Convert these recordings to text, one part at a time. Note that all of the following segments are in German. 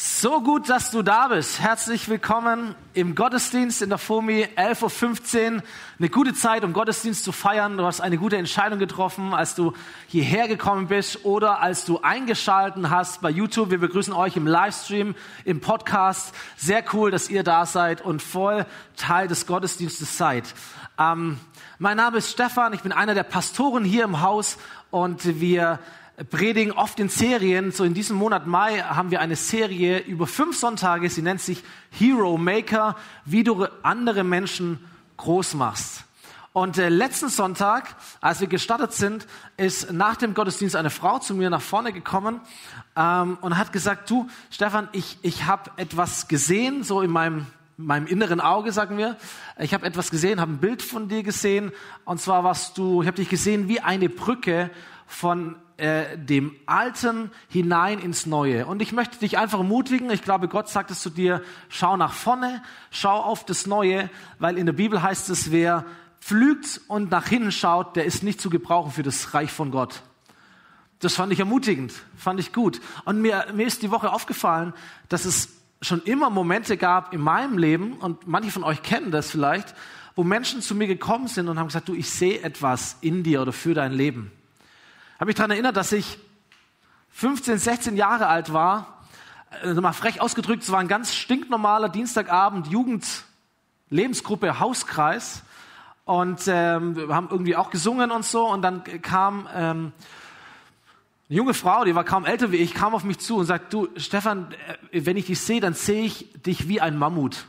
So gut, dass du da bist. Herzlich willkommen im Gottesdienst in der FOMI, 11.15 Uhr. Eine gute Zeit, um Gottesdienst zu feiern. Du hast eine gute Entscheidung getroffen, als du hierher gekommen bist oder als du eingeschalten hast bei YouTube. Wir begrüßen euch im Livestream, im Podcast. Sehr cool, dass ihr da seid und voll Teil des Gottesdienstes seid. Ähm, mein Name ist Stefan, ich bin einer der Pastoren hier im Haus und wir predigen oft in Serien. So in diesem Monat Mai haben wir eine Serie über fünf Sonntage. Sie nennt sich Hero Maker, wie du andere Menschen groß machst. Und äh, letzten Sonntag, als wir gestartet sind, ist nach dem Gottesdienst eine Frau zu mir nach vorne gekommen ähm, und hat gesagt, du Stefan, ich, ich habe etwas gesehen, so in meinem, meinem inneren Auge, sagen wir. Ich habe etwas gesehen, habe ein Bild von dir gesehen. Und zwar warst du, ich habe dich gesehen wie eine Brücke von äh, dem Alten hinein ins Neue. Und ich möchte dich einfach ermutigen, ich glaube, Gott sagt es zu dir, schau nach vorne, schau auf das Neue, weil in der Bibel heißt es, wer pflügt und nach hinten schaut, der ist nicht zu gebrauchen für das Reich von Gott. Das fand ich ermutigend, fand ich gut. Und mir, mir ist die Woche aufgefallen, dass es schon immer Momente gab in meinem Leben, und manche von euch kennen das vielleicht, wo Menschen zu mir gekommen sind und haben gesagt, du, ich sehe etwas in dir oder für dein Leben habe mich daran erinnert, dass ich 15, 16 Jahre alt war. Also mal frech ausgedrückt, es war ein ganz stinknormaler Dienstagabend, Jugend, Lebensgruppe, Hauskreis. Und ähm, wir haben irgendwie auch gesungen und so. Und dann kam ähm, eine junge Frau, die war kaum älter wie ich, kam auf mich zu und sagt, du Stefan, äh, wenn ich dich sehe, dann sehe ich dich wie ein Mammut.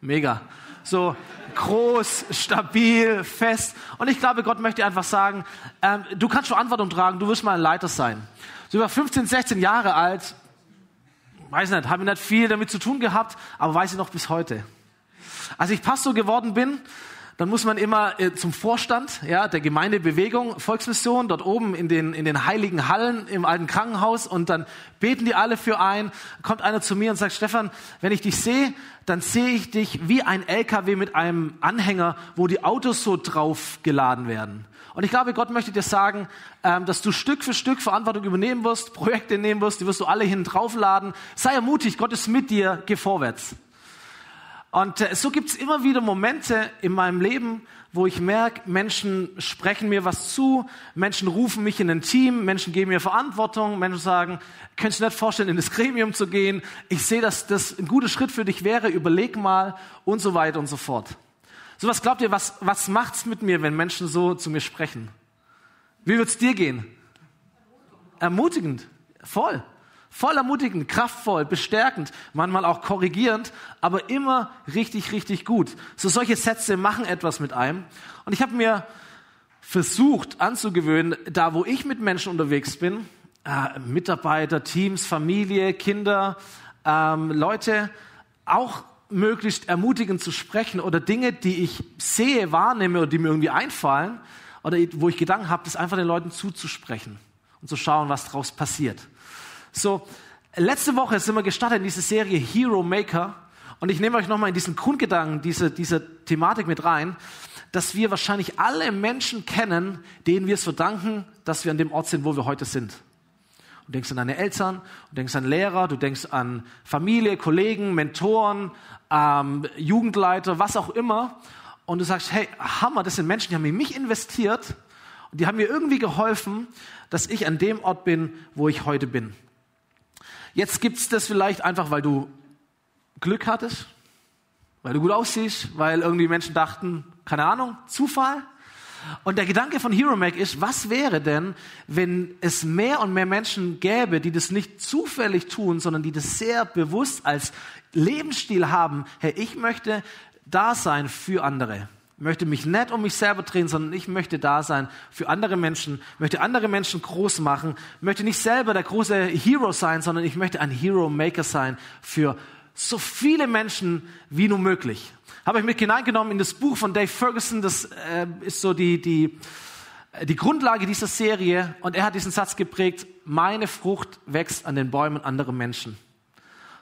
Mega. So, groß, stabil, fest. Und ich glaube, Gott möchte einfach sagen, ähm, du kannst Verantwortung tragen, du wirst mal ein Leiter sein. So über 15, 16 Jahre alt, weiß nicht, habe ich nicht viel damit zu tun gehabt, aber weiß ich noch bis heute. Als ich Pastor geworden bin, dann muss man immer äh, zum Vorstand ja, der Gemeindebewegung, Volksmission, dort oben in den, in den heiligen Hallen im alten Krankenhaus und dann beten die alle für ein. Kommt einer zu mir und sagt, Stefan, wenn ich dich sehe, dann sehe ich dich wie ein LKW mit einem Anhänger, wo die Autos so drauf geladen werden. Und ich glaube, Gott möchte dir sagen, ähm, dass du Stück für Stück Verantwortung übernehmen wirst, Projekte nehmen wirst, die wirst du alle hinten draufladen. Sei ermutigt, Gott ist mit dir, geh vorwärts. Und äh, so gibt es immer wieder Momente in meinem Leben, wo ich merke, Menschen sprechen mir was zu, Menschen rufen mich in ein Team, Menschen geben mir Verantwortung, Menschen sagen, könntest du nicht vorstellen, in das Gremium zu gehen? Ich sehe, dass das ein guter Schritt für dich wäre, überleg mal und so weiter und so fort. So was glaubt ihr, was, was macht's mit mir, wenn Menschen so zu mir sprechen? Wie wird's dir gehen? Ermutigend, voll. Voll ermutigend, kraftvoll, bestärkend, manchmal auch korrigierend, aber immer richtig, richtig gut. So solche Sätze machen etwas mit einem. Und ich habe mir versucht anzugewöhnen, da wo ich mit Menschen unterwegs bin, äh, Mitarbeiter, Teams, Familie, Kinder, ähm, Leute, auch möglichst ermutigend zu sprechen oder Dinge, die ich sehe, wahrnehme oder die mir irgendwie einfallen oder wo ich Gedanken habe, das einfach den Leuten zuzusprechen und zu schauen, was daraus passiert. So, letzte Woche sind wir gestartet in diese Serie Hero Maker. Und ich nehme euch nochmal in diesen Grundgedanken, diese, diese Thematik mit rein, dass wir wahrscheinlich alle Menschen kennen, denen wir es verdanken, dass wir an dem Ort sind, wo wir heute sind. Du denkst an deine Eltern, du denkst an Lehrer, du denkst an Familie, Kollegen, Mentoren, ähm, Jugendleiter, was auch immer. Und du sagst, hey, Hammer, das sind Menschen, die haben in mich investiert und die haben mir irgendwie geholfen, dass ich an dem Ort bin, wo ich heute bin. Jetzt gibt es das vielleicht einfach, weil du Glück hattest, weil du gut aussiehst, weil irgendwie Menschen dachten, keine Ahnung, Zufall. Und der Gedanke von Hero Mac ist, was wäre denn, wenn es mehr und mehr Menschen gäbe, die das nicht zufällig tun, sondern die das sehr bewusst als Lebensstil haben, hey, ich möchte da sein für andere möchte mich nicht um mich selber drehen, sondern ich möchte da sein für andere Menschen, möchte andere Menschen groß machen, möchte nicht selber der große Hero sein, sondern ich möchte ein Hero Maker sein für so viele Menschen wie nur möglich. Habe ich mit hineingenommen in das Buch von Dave Ferguson, das äh, ist so die, die, die Grundlage dieser Serie und er hat diesen Satz geprägt, meine Frucht wächst an den Bäumen anderer Menschen.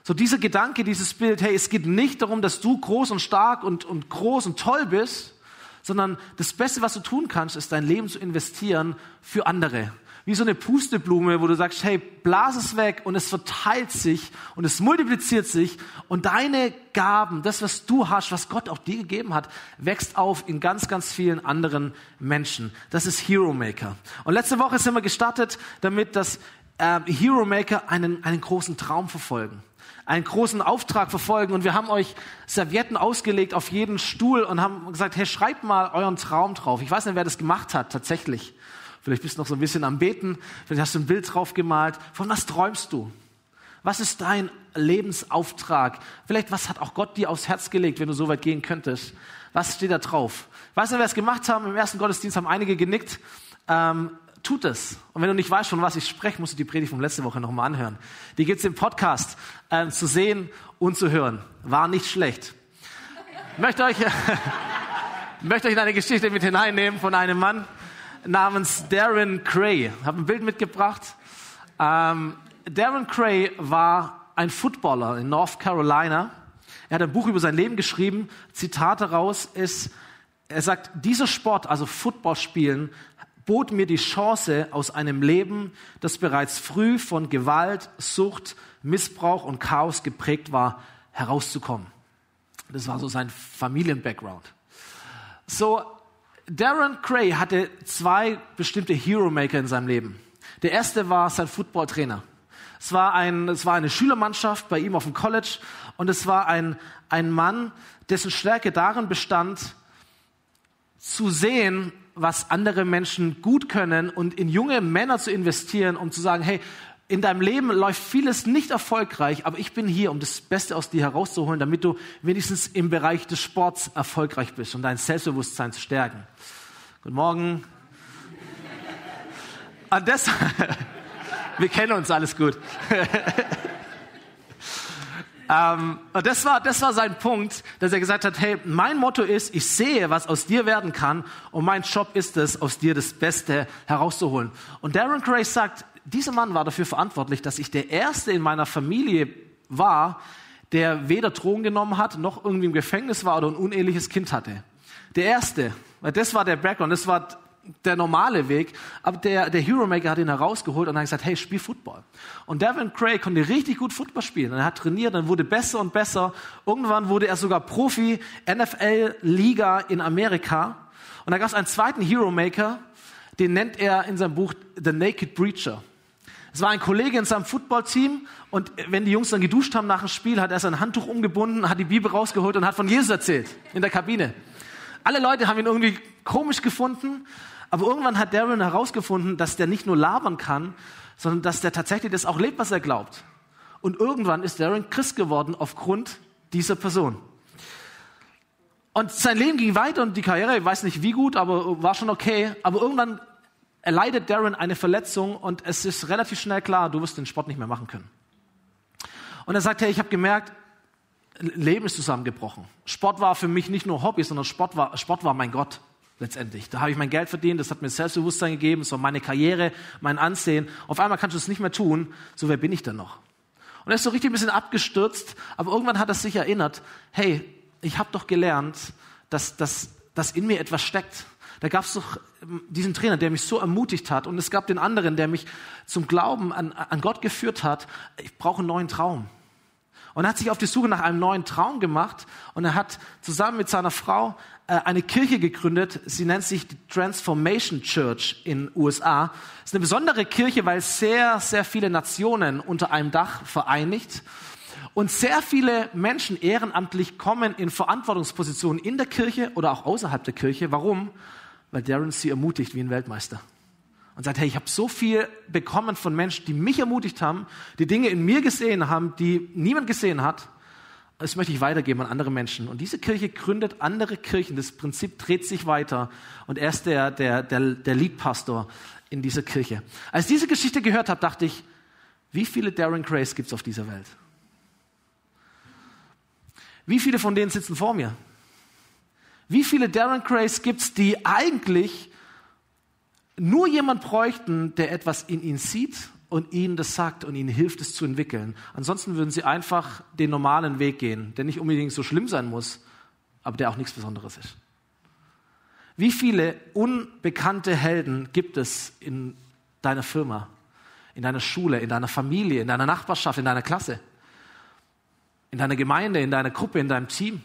So dieser Gedanke, dieses Bild, hey, es geht nicht darum, dass du groß und stark und, und groß und toll bist, sondern das Beste, was du tun kannst, ist dein Leben zu investieren für andere. wie so eine Pusteblume, wo du sagst, hey, blas es weg und es verteilt sich und es multipliziert sich und deine Gaben, das, was du hast, was Gott auch dir gegeben hat, wächst auf in ganz, ganz vielen anderen Menschen. Das ist Hero Maker. Und letzte Woche sind wir gestartet damit, dass äh, Hero Maker einen, einen großen Traum verfolgen einen großen Auftrag verfolgen und wir haben euch Servietten ausgelegt auf jeden Stuhl und haben gesagt, hey, schreibt mal euren Traum drauf. Ich weiß nicht, wer das gemacht hat, tatsächlich. Vielleicht bist du noch so ein bisschen am Beten. Vielleicht hast du ein Bild drauf gemalt. Von was träumst du? Was ist dein Lebensauftrag? Vielleicht, was hat auch Gott dir aufs Herz gelegt, wenn du so weit gehen könntest? Was steht da drauf? Weißt du, wer es gemacht haben? Im ersten Gottesdienst haben einige genickt. Ähm, tut es. Und wenn du nicht weißt, von was ich spreche, musst du die Predigt von letzter Woche nochmal anhören. Die gibt es im Podcast äh, zu sehen und zu hören. War nicht schlecht. Ich möchte euch, möchte euch in eine Geschichte mit hineinnehmen von einem Mann, namens Darren Cray. Ich habe ein Bild mitgebracht. Ähm, Darren Cray war ein Footballer in North Carolina. Er hat ein Buch über sein Leben geschrieben. Zitat daraus ist, er sagt, dieser Sport, also Football spielen, bot mir die Chance, aus einem Leben, das bereits früh von Gewalt, Sucht, Missbrauch und Chaos geprägt war, herauszukommen. Das war so sein Familien-Background. So, Darren Cray hatte zwei bestimmte Hero Maker in seinem Leben. Der erste war sein Footballtrainer. Es war, ein, es war eine Schülermannschaft bei ihm auf dem College und es war ein, ein Mann, dessen Stärke darin bestand, zu sehen, was andere Menschen gut können und in junge Männer zu investieren, um zu sagen, hey, in deinem Leben läuft vieles nicht erfolgreich, aber ich bin hier, um das Beste aus dir herauszuholen, damit du wenigstens im Bereich des Sports erfolgreich bist und dein Selbstbewusstsein zu stärken. Guten Morgen. Und das, wir kennen uns alles gut. ähm, und das war, das war sein Punkt, dass er gesagt hat, hey, mein Motto ist, ich sehe, was aus dir werden kann und mein Job ist es, aus dir das Beste herauszuholen. Und Darren Gray sagt, dieser Mann war dafür verantwortlich, dass ich der Erste in meiner Familie war, der weder Drogen genommen hat, noch irgendwie im Gefängnis war oder ein uneheliches Kind hatte. Der Erste, weil das war der Background, das war der normale Weg, aber der, der Hero Maker hat ihn herausgeholt und hat gesagt, hey, spiel Football. Und Devin Craig konnte richtig gut Football spielen. Und er hat trainiert, dann wurde besser und besser. Irgendwann wurde er sogar Profi, NFL-Liga in Amerika. Und da gab es einen zweiten Hero Maker, den nennt er in seinem Buch The Naked Breacher. Es war ein Kollege in seinem Footballteam und wenn die Jungs dann geduscht haben nach dem Spiel, hat er sein Handtuch umgebunden, hat die Bibel rausgeholt und hat von Jesus erzählt in der Kabine. Alle Leute haben ihn irgendwie komisch gefunden, aber irgendwann hat Darren herausgefunden, dass der nicht nur labern kann, sondern dass der tatsächlich das auch lebt, was er glaubt. Und irgendwann ist Darren Christ geworden aufgrund dieser Person. Und sein Leben ging weiter und die Karriere, ich weiß nicht wie gut, aber war schon okay. Aber irgendwann erleidet Darren eine Verletzung und es ist relativ schnell klar, du wirst den Sport nicht mehr machen können. Und er sagt, hey, ich habe gemerkt, Leben ist zusammengebrochen. Sport war für mich nicht nur Hobby, sondern Sport war, Sport war mein Gott letztendlich. Da habe ich mein Geld verdient, das hat mir Selbstbewusstsein gegeben, es meine Karriere, mein Ansehen. Auf einmal kannst du es nicht mehr tun, so wer bin ich denn noch? Und er ist so richtig ein bisschen abgestürzt, aber irgendwann hat er sich erinnert, hey, ich habe doch gelernt, dass, dass, dass in mir etwas steckt, da gab es doch ähm, diesen Trainer, der mich so ermutigt hat. Und es gab den anderen, der mich zum Glauben an, an Gott geführt hat. Ich brauche einen neuen Traum. Und er hat sich auf die Suche nach einem neuen Traum gemacht. Und er hat zusammen mit seiner Frau eine Kirche gegründet. Sie nennt sich die Transformation Church in USA. Es ist eine besondere Kirche, weil sehr, sehr viele Nationen unter einem Dach vereinigt. Und sehr viele Menschen ehrenamtlich kommen in Verantwortungspositionen in der Kirche oder auch außerhalb der Kirche. Warum? weil Darren sie ermutigt wie ein Weltmeister. Und sagt, hey, ich habe so viel bekommen von Menschen, die mich ermutigt haben, die Dinge in mir gesehen haben, die niemand gesehen hat. Das möchte ich weitergeben an andere Menschen. Und diese Kirche gründet andere Kirchen. Das Prinzip dreht sich weiter. Und er ist der, der, der, der Leadpastor in dieser Kirche. Als ich diese Geschichte gehört habe, dachte ich, wie viele Darren Grace gibt es auf dieser Welt? Wie viele von denen sitzen vor mir? Wie viele Darren Crays gibt es, die eigentlich nur jemand bräuchten, der etwas in ihnen sieht und ihnen das sagt und ihnen hilft, es zu entwickeln. Ansonsten würden sie einfach den normalen Weg gehen, der nicht unbedingt so schlimm sein muss, aber der auch nichts Besonderes ist. Wie viele unbekannte Helden gibt es in deiner Firma, in deiner Schule, in deiner Familie, in deiner Nachbarschaft, in deiner Klasse, in deiner Gemeinde, in deiner Gruppe, in deinem Team?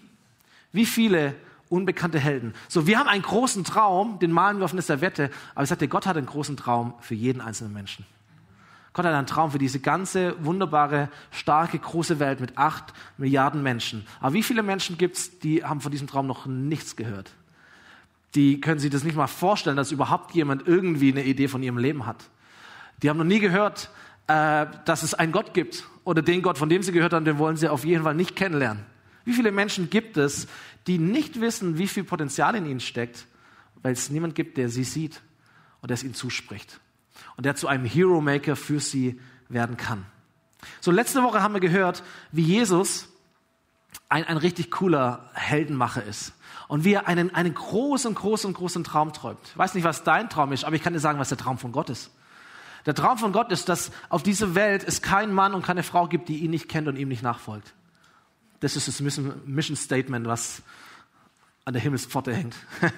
Wie viele unbekannte Helden? So, wir haben einen großen Traum, den malen wir auf eine Servette, aber ich sagte, Gott hat einen großen Traum für jeden einzelnen Menschen. Gott hat einen Traum für diese ganze wunderbare, starke, große Welt mit acht Milliarden Menschen. Aber wie viele Menschen gibt es, die haben von diesem Traum noch nichts gehört? Die können sich das nicht mal vorstellen, dass überhaupt jemand irgendwie eine Idee von ihrem Leben hat. Die haben noch nie gehört, äh, dass es einen Gott gibt. Oder den Gott, von dem sie gehört haben, den wollen sie auf jeden Fall nicht kennenlernen. Wie viele Menschen gibt es, die nicht wissen, wie viel Potenzial in ihnen steckt, weil es niemand gibt, der sie sieht und der es ihnen zuspricht und der zu einem Hero Maker für sie werden kann. So, letzte Woche haben wir gehört, wie Jesus ein, ein richtig cooler Heldenmacher ist und wie er einen, einen großen, großen, großen Traum träumt. Ich weiß nicht, was dein Traum ist, aber ich kann dir sagen, was der Traum von Gott ist. Der Traum von Gott ist, dass auf dieser Welt es keinen Mann und keine Frau gibt, die ihn nicht kennt und ihm nicht nachfolgt. Das ist das Mission Statement, was an der Himmelspforte hängt.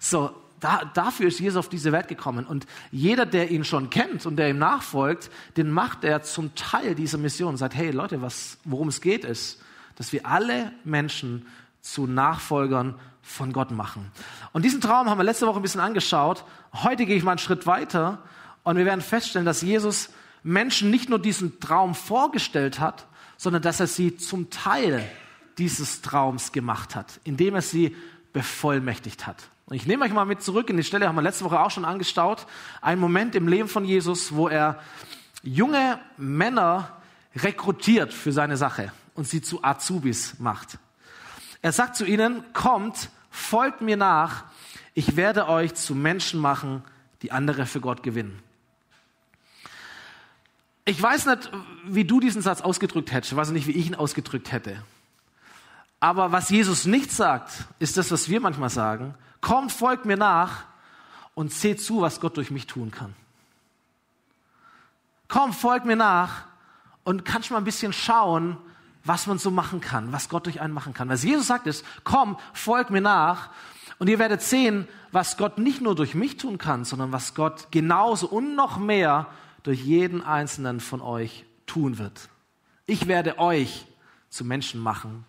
So, da, dafür ist Jesus auf diese Welt gekommen. Und jeder, der ihn schon kennt und der ihm nachfolgt, den macht er zum Teil dieser Mission und sagt, hey Leute, was, worum es geht, ist, dass wir alle Menschen zu Nachfolgern von Gott machen. Und diesen Traum haben wir letzte Woche ein bisschen angeschaut. Heute gehe ich mal einen Schritt weiter und wir werden feststellen, dass Jesus Menschen nicht nur diesen Traum vorgestellt hat, sondern dass er sie zum Teil dieses Traums gemacht hat, indem er sie bevollmächtigt hat. Und ich nehme euch mal mit zurück in die Stelle, haben wir letzte Woche auch schon angestaut. Ein Moment im Leben von Jesus, wo er junge Männer rekrutiert für seine Sache und sie zu Azubis macht. Er sagt zu ihnen, kommt, folgt mir nach, ich werde euch zu Menschen machen, die andere für Gott gewinnen. Ich weiß nicht, wie du diesen Satz ausgedrückt hättest, ich weiß nicht, wie ich ihn ausgedrückt hätte. Aber was Jesus nicht sagt, ist das, was wir manchmal sagen. Kommt, folgt mir nach und seht zu, was Gott durch mich tun kann. Komm, folgt mir nach und kannst mal ein bisschen schauen, was man so machen kann, was Gott durch einen machen kann. Was Jesus sagt ist, komm, folgt mir nach und ihr werdet sehen, was Gott nicht nur durch mich tun kann, sondern was Gott genauso und noch mehr durch jeden einzelnen von euch tun wird. Ich werde euch zu Menschen machen,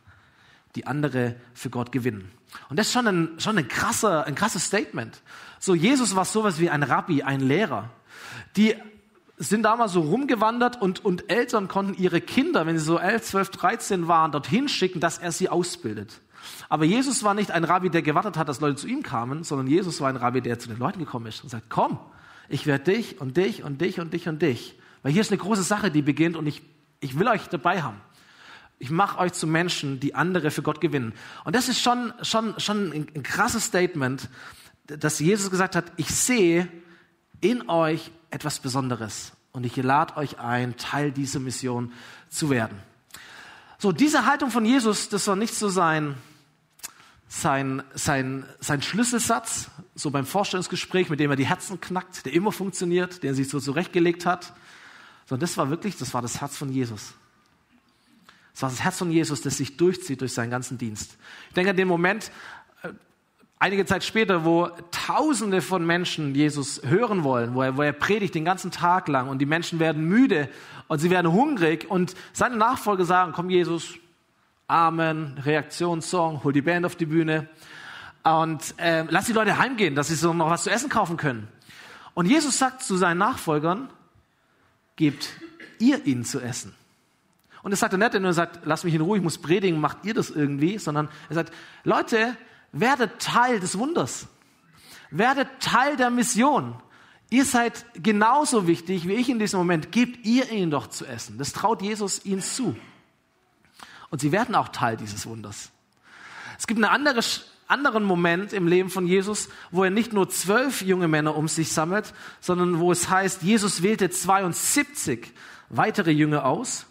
die andere für Gott gewinnen. Und das ist schon ein, schon ein, krasser, ein krasses Statement. So, Jesus war sowas wie ein Rabbi, ein Lehrer. Die sind damals so rumgewandert und, und Eltern konnten ihre Kinder, wenn sie so 11, 12, 13 waren, dorthin schicken, dass er sie ausbildet. Aber Jesus war nicht ein Rabbi, der gewartet hat, dass Leute zu ihm kamen, sondern Jesus war ein Rabbi, der zu den Leuten gekommen ist und sagt, komm, ich werde dich und dich und dich und dich und dich. Weil hier ist eine große Sache, die beginnt und ich, ich will euch dabei haben. Ich mache euch zu Menschen, die andere für Gott gewinnen. Und das ist schon, schon, schon ein, krasses Statement, dass Jesus gesagt hat, ich sehe in euch etwas Besonderes und ich lade euch ein, Teil dieser Mission zu werden. So, diese Haltung von Jesus, das soll nicht so sein, sein, sein, sein Schlüsselsatz, so beim Vorstellungsgespräch, mit dem er die Herzen knackt, der immer funktioniert, der sich so zurechtgelegt hat, sondern das war wirklich, das war das Herz von Jesus. Das war das Herz von Jesus, das sich durchzieht durch seinen ganzen Dienst. Ich denke an den Moment, äh, einige Zeit später, wo Tausende von Menschen Jesus hören wollen, wo er, wo er predigt den ganzen Tag lang und die Menschen werden müde und sie werden hungrig und seine Nachfolger sagen, komm Jesus, Amen, Reaktionssong, hol die Band auf die Bühne und äh, lass die Leute heimgehen, dass sie so noch was zu essen kaufen können. Und Jesus sagt zu seinen Nachfolgern, gebt ihr ihnen zu essen. Und das sagt er nicht, wenn er sagt, lass mich in Ruhe, ich muss predigen, macht ihr das irgendwie, sondern er sagt, Leute, werdet Teil des Wunders. Werdet Teil der Mission. Ihr seid genauso wichtig wie ich in diesem Moment. Gebt ihr ihnen doch zu essen. Das traut Jesus ihnen zu. Und sie werden auch Teil dieses Wunders. Es gibt einen andere, anderen Moment im Leben von Jesus, wo er nicht nur zwölf junge Männer um sich sammelt, sondern wo es heißt, Jesus wählte 72 weitere Jünger aus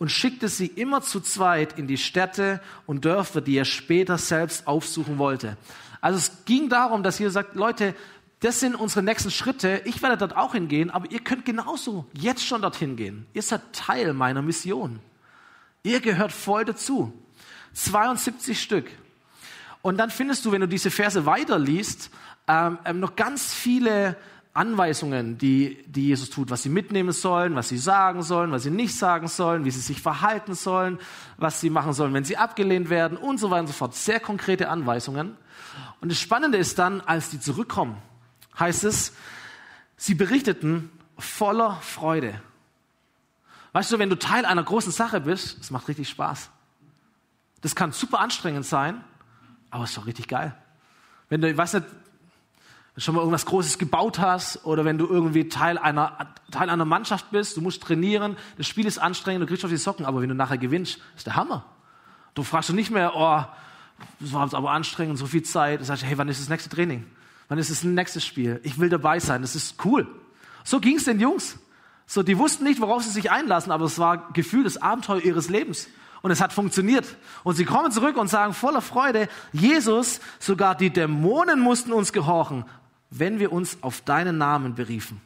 und schickte sie immer zu zweit in die Städte und Dörfer, die er später selbst aufsuchen wollte. Also es ging darum, dass Jesus sagt, Leute, das sind unsere nächsten Schritte. Ich werde dort auch hingehen, aber ihr könnt genauso jetzt schon dorthin gehen. Ihr seid Teil meiner Mission. Ihr gehört voll dazu. 72 Stück. Und dann findest du, wenn du diese Verse weiterliest, ähm, ähm noch ganz viele Anweisungen, die, die Jesus tut, was sie mitnehmen sollen, was sie sagen sollen, was sie nicht sagen sollen, wie sie sich verhalten sollen, was sie machen sollen, wenn sie abgelehnt werden und so weiter und so fort. Sehr konkrete Anweisungen. Und das Spannende ist dann, als die zurückkommen, heißt es, sie berichteten voller Freude. Weißt du, wenn du Teil einer großen Sache bist, es macht richtig Spaß. Das kann super anstrengend sein, aber es ist doch richtig geil. Wenn du, ich weiß nicht, schon mal irgendwas Großes gebaut hast oder wenn du irgendwie Teil einer, Teil einer Mannschaft bist, du musst trainieren, das Spiel ist anstrengend, du kriegst auf die Socken, aber wenn du nachher gewinnst, ist der Hammer. Du fragst du nicht mehr, oh, das war aber anstrengend, so viel Zeit. Du sagst, hey, wann ist das nächste Training? Wann ist das nächste Spiel? Ich will dabei sein, das ist cool. So ging es den Jungs. So, die wussten nicht, worauf sie sich einlassen, aber es war Gefühl das Abenteuer ihres Lebens. Und es hat funktioniert. Und sie kommen zurück und sagen voller Freude, Jesus, sogar die Dämonen mussten uns gehorchen, wenn wir uns auf deinen Namen beriefen.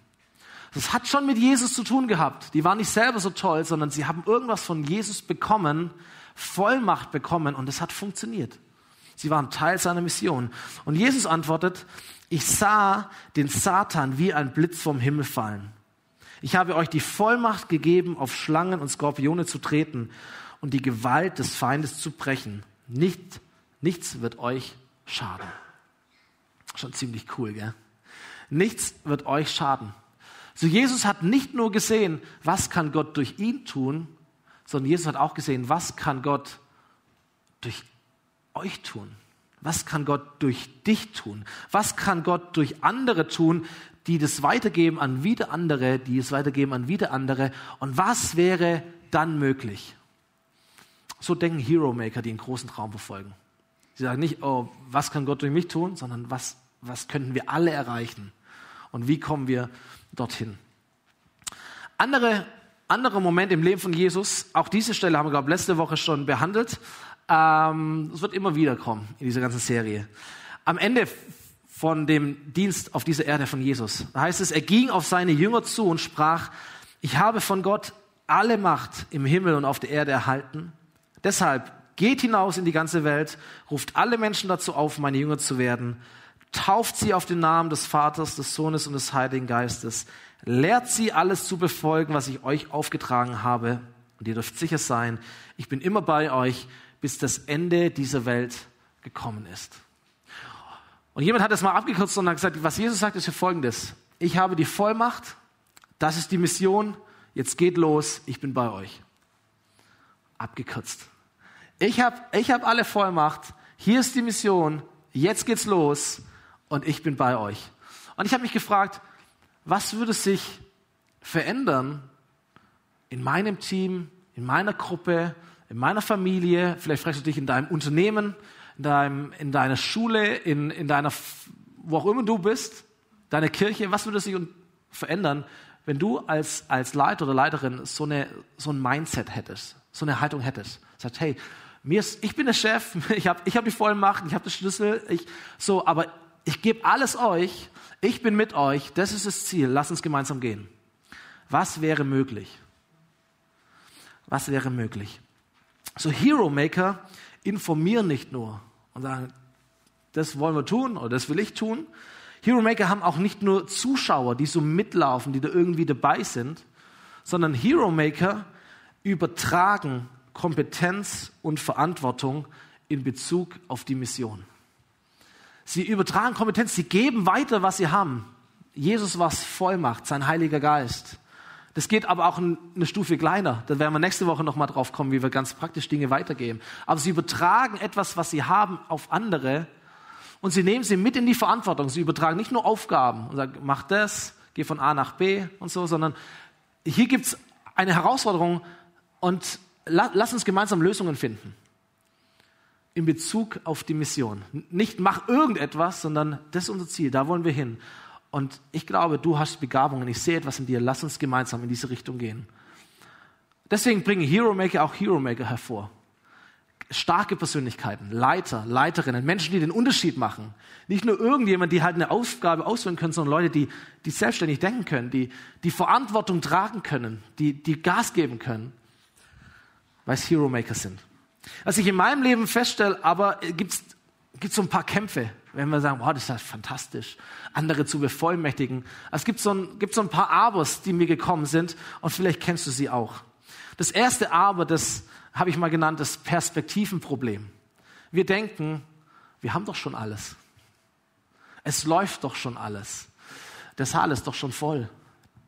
Das hat schon mit Jesus zu tun gehabt. Die waren nicht selber so toll, sondern sie haben irgendwas von Jesus bekommen, Vollmacht bekommen und es hat funktioniert. Sie waren Teil seiner Mission. Und Jesus antwortet, ich sah den Satan wie ein Blitz vom Himmel fallen. Ich habe euch die Vollmacht gegeben, auf Schlangen und Skorpione zu treten und die Gewalt des Feindes zu brechen. Nicht, nichts wird euch schaden. Schon ziemlich cool, gell? Nichts wird euch schaden. So Jesus hat nicht nur gesehen, was kann Gott durch ihn tun, sondern Jesus hat auch gesehen, was kann Gott durch euch tun? Was kann Gott durch dich tun? Was kann Gott durch andere tun, die das weitergeben an wieder andere, die es weitergeben an wieder andere? Und was wäre dann möglich? So denken Hero Maker, die einen großen Traum verfolgen. Sie sagen nicht, oh, was kann Gott durch mich tun, sondern was was könnten wir alle erreichen? Und wie kommen wir dorthin? Andere, andere Moment im Leben von Jesus, auch diese Stelle haben wir, glaube ich, letzte Woche schon behandelt. Ähm, es wird immer wieder kommen in dieser ganzen Serie. Am Ende von dem Dienst auf dieser Erde von Jesus, da heißt es, er ging auf seine Jünger zu und sprach, ich habe von Gott alle Macht im Himmel und auf der Erde erhalten. Deshalb geht hinaus in die ganze Welt, ruft alle Menschen dazu auf, meine Jünger zu werden tauft sie auf den Namen des Vaters, des Sohnes und des Heiligen Geistes, lehrt sie alles zu befolgen, was ich euch aufgetragen habe. Und ihr dürft sicher sein, ich bin immer bei euch, bis das Ende dieser Welt gekommen ist. Und jemand hat das mal abgekürzt und hat gesagt, was Jesus sagt, ist hier folgendes. Ich habe die Vollmacht, das ist die Mission, jetzt geht los, ich bin bei euch. Abgekürzt. Ich habe ich hab alle Vollmacht, hier ist die Mission, jetzt geht's los und ich bin bei euch. Und ich habe mich gefragt, was würde sich verändern in meinem Team, in meiner Gruppe, in meiner Familie, vielleicht fragst du dich in deinem Unternehmen, in, deinem, in deiner Schule, in, in deiner, wo auch immer du bist, deine Kirche, was würde sich verändern, wenn du als, als Leiter oder Leiterin so, eine, so ein Mindset hättest, so eine Haltung hättest. Sagt, hey, mir ist, ich bin der Chef, ich habe ich hab die Vollmacht, ich habe den Schlüssel, ich, so, aber ich gebe alles euch, ich bin mit euch, das ist das Ziel, lasst uns gemeinsam gehen. Was wäre möglich? Was wäre möglich? So Hero Maker informieren nicht nur und sagen, das wollen wir tun oder das will ich tun. Hero Maker haben auch nicht nur Zuschauer, die so mitlaufen, die da irgendwie dabei sind, sondern Hero Maker übertragen Kompetenz und Verantwortung in Bezug auf die Mission. Sie übertragen Kompetenz, sie geben weiter, was sie haben. Jesus was Vollmacht, sein Heiliger Geist. Das geht aber auch eine Stufe kleiner. Da werden wir nächste Woche nochmal drauf kommen, wie wir ganz praktisch Dinge weitergeben. Aber sie übertragen etwas, was sie haben, auf andere und sie nehmen sie mit in die Verantwortung. Sie übertragen nicht nur Aufgaben und sagen, mach das, geh von A nach B und so, sondern hier gibt's eine Herausforderung und lass uns gemeinsam Lösungen finden in Bezug auf die Mission. Nicht mach irgendetwas, sondern das ist unser Ziel, da wollen wir hin. Und ich glaube, du hast Begabungen, ich sehe etwas in dir, lass uns gemeinsam in diese Richtung gehen. Deswegen bringen Hero Maker auch Hero Maker hervor. Starke Persönlichkeiten, Leiter, Leiterinnen, Menschen, die den Unterschied machen. Nicht nur irgendjemand, die halt eine Aufgabe ausführen können, sondern Leute, die, die selbstständig denken können, die, die Verantwortung tragen können, die, die Gas geben können, weil es Hero Maker sind. Was ich in meinem Leben feststelle, aber gibt es so ein paar Kämpfe. wenn wir sagen, wow, das ist ja fantastisch, andere zu bevollmächtigen. Es gibt so, ein, gibt so ein paar Abers, die mir gekommen sind und vielleicht kennst du sie auch. Das erste Aber, das habe ich mal genannt, das Perspektivenproblem. Wir denken, wir haben doch schon alles. Es läuft doch schon alles. Der Saal ist doch schon voll.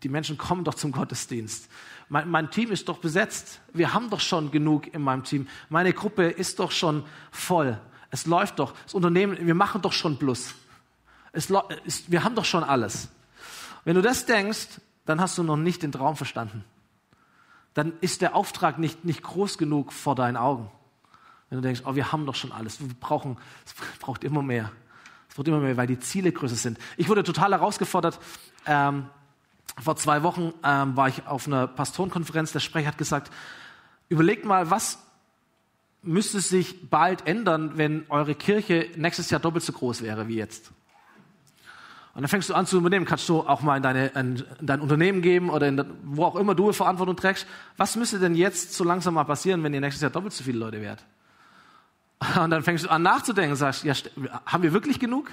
Die Menschen kommen doch zum Gottesdienst. Mein, mein, Team ist doch besetzt. Wir haben doch schon genug in meinem Team. Meine Gruppe ist doch schon voll. Es läuft doch. Das Unternehmen, wir machen doch schon Plus. Es, es, wir haben doch schon alles. Wenn du das denkst, dann hast du noch nicht den Traum verstanden. Dann ist der Auftrag nicht, nicht groß genug vor deinen Augen. Wenn du denkst, oh, wir haben doch schon alles. Wir brauchen, es braucht immer mehr. Es wird immer mehr, weil die Ziele größer sind. Ich wurde total herausgefordert. Ähm, vor zwei Wochen ähm, war ich auf einer Pastorenkonferenz. Der Sprecher hat gesagt, überlegt mal, was müsste sich bald ändern, wenn eure Kirche nächstes Jahr doppelt so groß wäre wie jetzt? Und dann fängst du an zu übernehmen, kannst du auch mal in, deine, in dein Unternehmen geben oder in, wo auch immer du Verantwortung trägst. Was müsste denn jetzt so langsam mal passieren, wenn ihr nächstes Jahr doppelt so viele Leute wärt? Und dann fängst du an nachzudenken und sagst, ja, haben wir wirklich genug?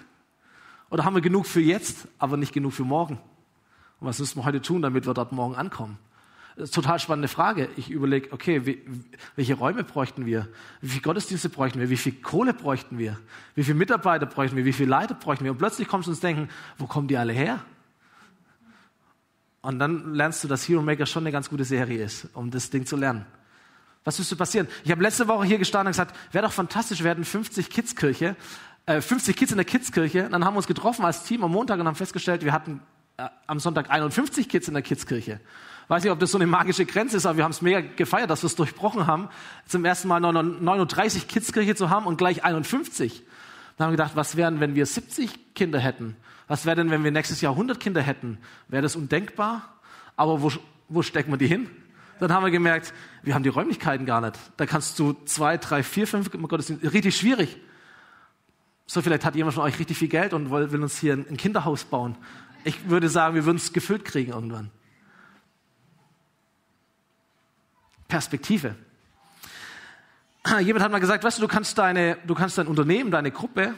Oder haben wir genug für jetzt, aber nicht genug für morgen? Was müssen wir heute tun, damit wir dort morgen ankommen? Das ist eine total spannende Frage. Ich überlege, okay, wie, welche Räume bräuchten wir? Wie viele Gottesdienste bräuchten wir? Wie viel Kohle bräuchten wir? Wie viele Mitarbeiter bräuchten wir? Wie viele Leiter bräuchten wir? Und plötzlich kommst du uns denken, wo kommen die alle her? Und dann lernst du, dass Hero Maker schon eine ganz gute Serie ist, um das Ding zu lernen. Was müsste passieren? Ich habe letzte Woche hier gestanden und gesagt, wäre doch fantastisch, wir hätten 50 Kids-Kirche, äh, 50 Kids in der Kids-Kirche. Dann haben wir uns getroffen als Team am Montag und haben festgestellt, wir hatten äh, am Sonntag 51 Kids in der Kids-Kirche. Weiß nicht, ob das so eine magische Grenze ist, aber wir haben es mega gefeiert, dass wir es durchbrochen haben, zum ersten Mal 39 Kids-Kirche zu haben und gleich 51. Dann haben wir gedacht, was wären, wenn wir 70 Kinder hätten? Was wäre denn, wenn wir nächstes Jahr 100 Kinder hätten? Wäre das undenkbar? Aber wo, wo stecken wir die hin? Dann haben wir gemerkt, wir haben die Räumlichkeiten gar nicht. Da kannst du zwei, drei, vier, fünf Gottesdienste, richtig schwierig. So, vielleicht hat jemand von euch richtig viel Geld und will, will uns hier ein Kinderhaus bauen. Ich würde sagen, wir würden es gefüllt kriegen irgendwann. Perspektive. Jemand hat mal gesagt, weißt du, du kannst, deine, du kannst dein Unternehmen, deine Gruppe,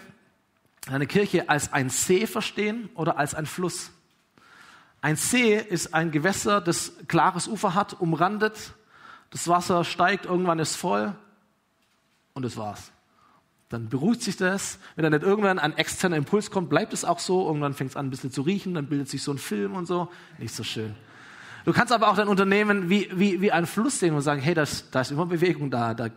deine Kirche als ein See verstehen oder als ein Fluss. Ein See ist ein Gewässer, das klares Ufer hat, umrandet. Das Wasser steigt, irgendwann ist voll und das war's. Dann beruhigt sich das. Wenn dann nicht irgendwann ein externer Impuls kommt, bleibt es auch so. Irgendwann fängt es an, ein bisschen zu riechen, dann bildet sich so ein Film und so. Nicht so schön. Du kannst aber auch dein Unternehmen wie, wie, wie einen Fluss sehen und sagen, hey, das, da ist immer Bewegung da, da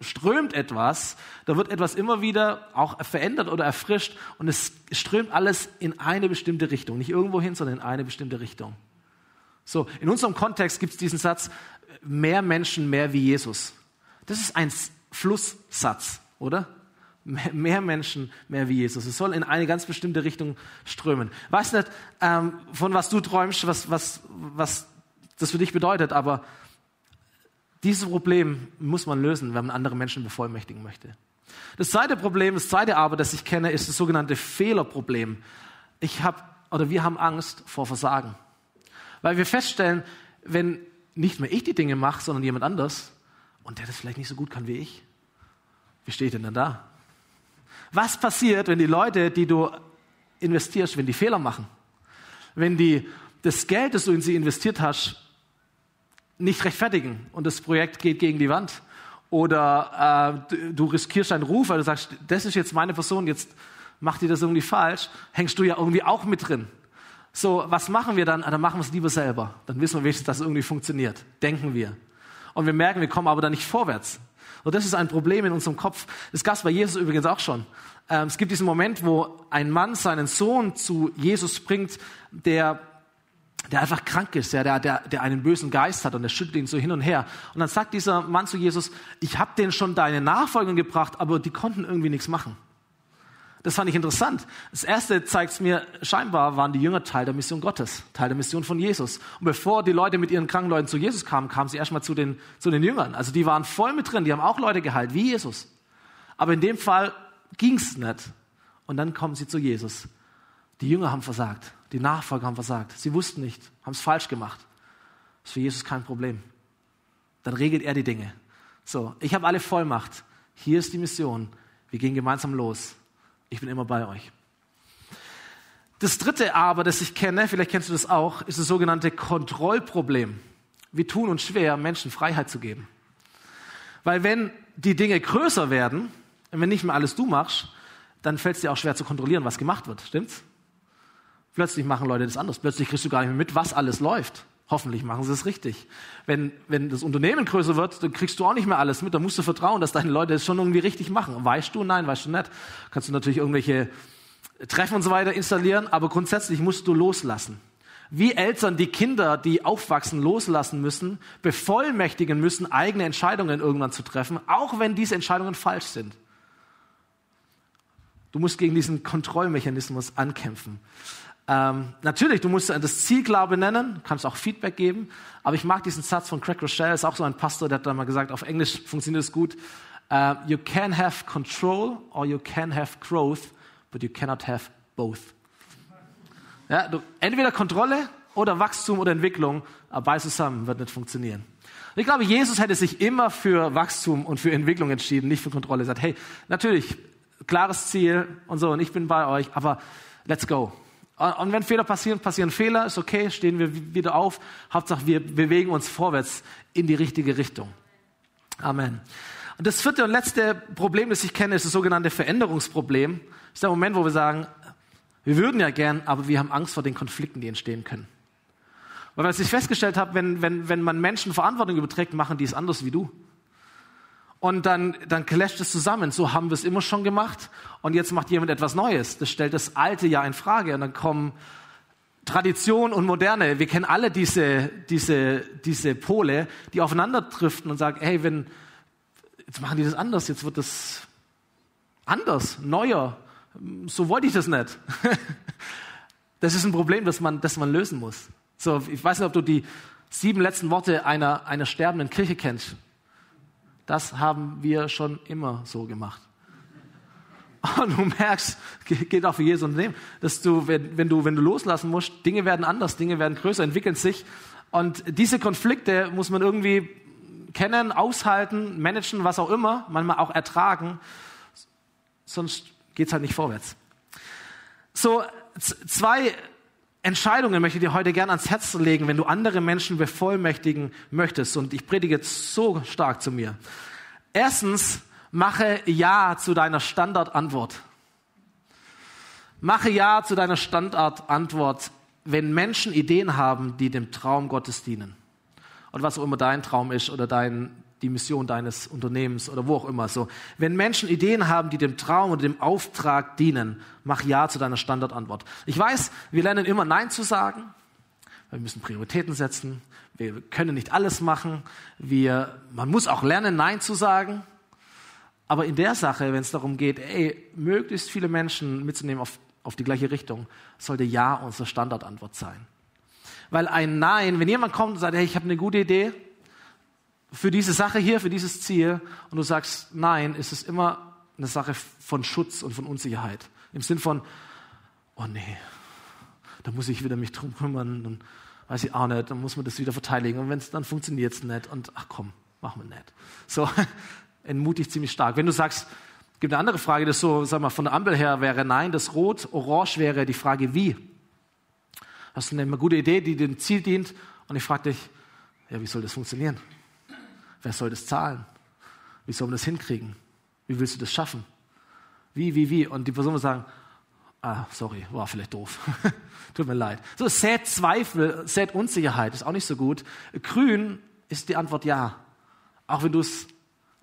strömt etwas, da wird etwas immer wieder auch verändert oder erfrischt und es strömt alles in eine bestimmte Richtung. Nicht irgendwo hin, sondern in eine bestimmte Richtung. So, in unserem Kontext gibt es diesen Satz, mehr Menschen, mehr wie Jesus. Das ist ein Flusssatz, oder? Mehr Menschen, mehr wie Jesus. Es soll in eine ganz bestimmte Richtung strömen. Weiß nicht, ähm, von was du träumst, was, was, was das für dich bedeutet, aber dieses Problem muss man lösen, wenn man andere Menschen bevollmächtigen möchte. Das zweite Problem, das zweite aber, das ich kenne, ist das sogenannte Fehlerproblem. Ich habe oder wir haben Angst vor Versagen. Weil wir feststellen, wenn nicht mehr ich die Dinge mache, sondern jemand anders und der das vielleicht nicht so gut kann wie ich, wie steht denn dann da? Was passiert, wenn die Leute, die du investierst, wenn die Fehler machen? Wenn die das Geld, das du in sie investiert hast, nicht rechtfertigen und das Projekt geht gegen die Wand. Oder äh, du riskierst deinen Ruf, weil du sagst, das ist jetzt meine Person, jetzt macht die das irgendwie falsch, hängst du ja irgendwie auch mit drin. So, was machen wir dann? Ah, dann machen wir es lieber selber. Dann wissen wir wenigstens, dass es irgendwie funktioniert. Denken wir. Und wir merken, wir kommen aber da nicht vorwärts. Und das ist ein Problem in unserem Kopf. Das gab es bei Jesus übrigens auch schon. Ähm, es gibt diesen Moment, wo ein Mann seinen Sohn zu Jesus bringt, der der einfach krank ist, ja, der, der, der einen bösen Geist hat und der schüttelt ihn so hin und her. Und dann sagt dieser Mann zu Jesus, ich habe denen schon deine Nachfolger gebracht, aber die konnten irgendwie nichts machen. Das fand ich interessant. Das erste zeigt es mir, scheinbar waren die Jünger Teil der Mission Gottes, Teil der Mission von Jesus. Und bevor die Leute mit ihren kranken Leuten zu Jesus kamen, kamen sie erstmal zu den, zu den Jüngern. Also die waren voll mit drin, die haben auch Leute geheilt, wie Jesus. Aber in dem Fall ging es nicht. Und dann kommen sie zu Jesus. Die Jünger haben versagt. Die Nachfolger haben versagt. Sie wussten nicht, haben es falsch gemacht. Das ist für Jesus kein Problem. Dann regelt er die Dinge. So, ich habe alle Vollmacht. Hier ist die Mission. Wir gehen gemeinsam los. Ich bin immer bei euch. Das dritte aber, das ich kenne, vielleicht kennst du das auch, ist das sogenannte Kontrollproblem. Wir tun uns schwer, Menschen Freiheit zu geben. Weil wenn die Dinge größer werden, wenn nicht mehr alles du machst, dann fällt es dir auch schwer zu kontrollieren, was gemacht wird. Stimmt's? Plötzlich machen Leute das anders. Plötzlich kriegst du gar nicht mehr mit, was alles läuft. Hoffentlich machen sie es richtig. Wenn, wenn das Unternehmen größer wird, dann kriegst du auch nicht mehr alles mit. Da musst du vertrauen, dass deine Leute es schon irgendwie richtig machen. Weißt du? Nein, weißt du nicht. Kannst du natürlich irgendwelche Treffen und so weiter installieren, aber grundsätzlich musst du loslassen. Wie Eltern die Kinder, die aufwachsen, loslassen müssen, bevollmächtigen müssen, eigene Entscheidungen irgendwann zu treffen, auch wenn diese Entscheidungen falsch sind. Du musst gegen diesen Kontrollmechanismus ankämpfen. Ähm, natürlich, du musst das Zielglaube nennen, kannst auch Feedback geben, aber ich mag diesen Satz von Craig Rochelle, ist auch so ein Pastor, der hat da mal gesagt, auf Englisch funktioniert es gut, uh, you can have control or you can have growth, but you cannot have both. Ja, du, entweder Kontrolle oder Wachstum oder Entwicklung, aber beides zusammen wird nicht funktionieren. Ich glaube, Jesus hätte sich immer für Wachstum und für Entwicklung entschieden, nicht für Kontrolle. Er sagt, hey, natürlich, klares Ziel und so, und ich bin bei euch, aber let's go. Und wenn Fehler passieren, passieren Fehler, ist okay, stehen wir wieder auf. Hauptsache, wir bewegen uns vorwärts in die richtige Richtung. Amen. Und das vierte und letzte Problem, das ich kenne, ist das sogenannte Veränderungsproblem. Das ist der Moment, wo wir sagen, wir würden ja gern, aber wir haben Angst vor den Konflikten, die entstehen können. Weil was ich festgestellt habe, wenn, wenn, wenn man Menschen Verantwortung überträgt, machen die es anders wie du. Und dann, dann clasht es zusammen. So haben wir es immer schon gemacht. Und jetzt macht jemand etwas Neues. Das stellt das Alte ja in Frage. Und dann kommen Tradition und Moderne. Wir kennen alle diese, diese, diese Pole, die aufeinander driften und sagen, hey, wenn, jetzt machen die das anders. Jetzt wird das anders, neuer. So wollte ich das nicht. Das ist ein Problem, das man, das man lösen muss. So, ich weiß nicht, ob du die sieben letzten Worte einer, einer sterbenden Kirche kennst. Das haben wir schon immer so gemacht. Und du merkst, geht auch für jedes Unternehmen, dass du, wenn, wenn du, wenn du loslassen musst, Dinge werden anders, Dinge werden größer, entwickeln sich. Und diese Konflikte muss man irgendwie kennen, aushalten, managen, was auch immer, manchmal auch ertragen. Sonst geht's halt nicht vorwärts. So, zwei Entscheidungen möchte ich dir heute gerne ans Herz legen, wenn du andere Menschen bevollmächtigen möchtest. Und ich predige jetzt so stark zu mir. Erstens, mache Ja zu deiner Standardantwort. Mache Ja zu deiner Standardantwort, wenn Menschen Ideen haben, die dem Traum Gottes dienen. Und was auch immer dein Traum ist oder dein, die Mission deines Unternehmens oder wo auch immer so. Wenn Menschen Ideen haben, die dem Traum oder dem Auftrag dienen, mach Ja zu deiner Standardantwort. Ich weiß, wir lernen immer Nein zu sagen. Wir müssen Prioritäten setzen. Wir können nicht alles machen. Wir, man muss auch lernen, Nein zu sagen. Aber in der Sache, wenn es darum geht, ey, möglichst viele Menschen mitzunehmen auf, auf die gleiche Richtung, sollte Ja unsere Standardantwort sein. Weil ein Nein, wenn jemand kommt und sagt, hey, ich habe eine gute Idee, für diese Sache hier, für dieses Ziel, und du sagst nein, ist es immer eine Sache von Schutz und von Unsicherheit. Im Sinn von, oh nee, da muss ich wieder mich drum kümmern, dann weiß ich auch nicht, dann muss man das wieder verteidigen und wenn es dann funktioniert es nicht und ach komm, machen wir nicht. So entmutigt ziemlich stark. Wenn du sagst, gibt eine andere Frage, das so, sag mal, von der Ampel her wäre nein, das Rot, Orange wäre die Frage wie. Hast du eine gute Idee, die dem Ziel dient? Und ich frage dich, ja, wie soll das funktionieren? Wer soll das zahlen? Wie soll man das hinkriegen? Wie willst du das schaffen? Wie, wie, wie? Und die Person wird sagen, ah, sorry, war vielleicht doof. Tut mir leid. So, sät Zweifel, sät Unsicherheit, ist auch nicht so gut. Grün ist die Antwort ja. Auch wenn du es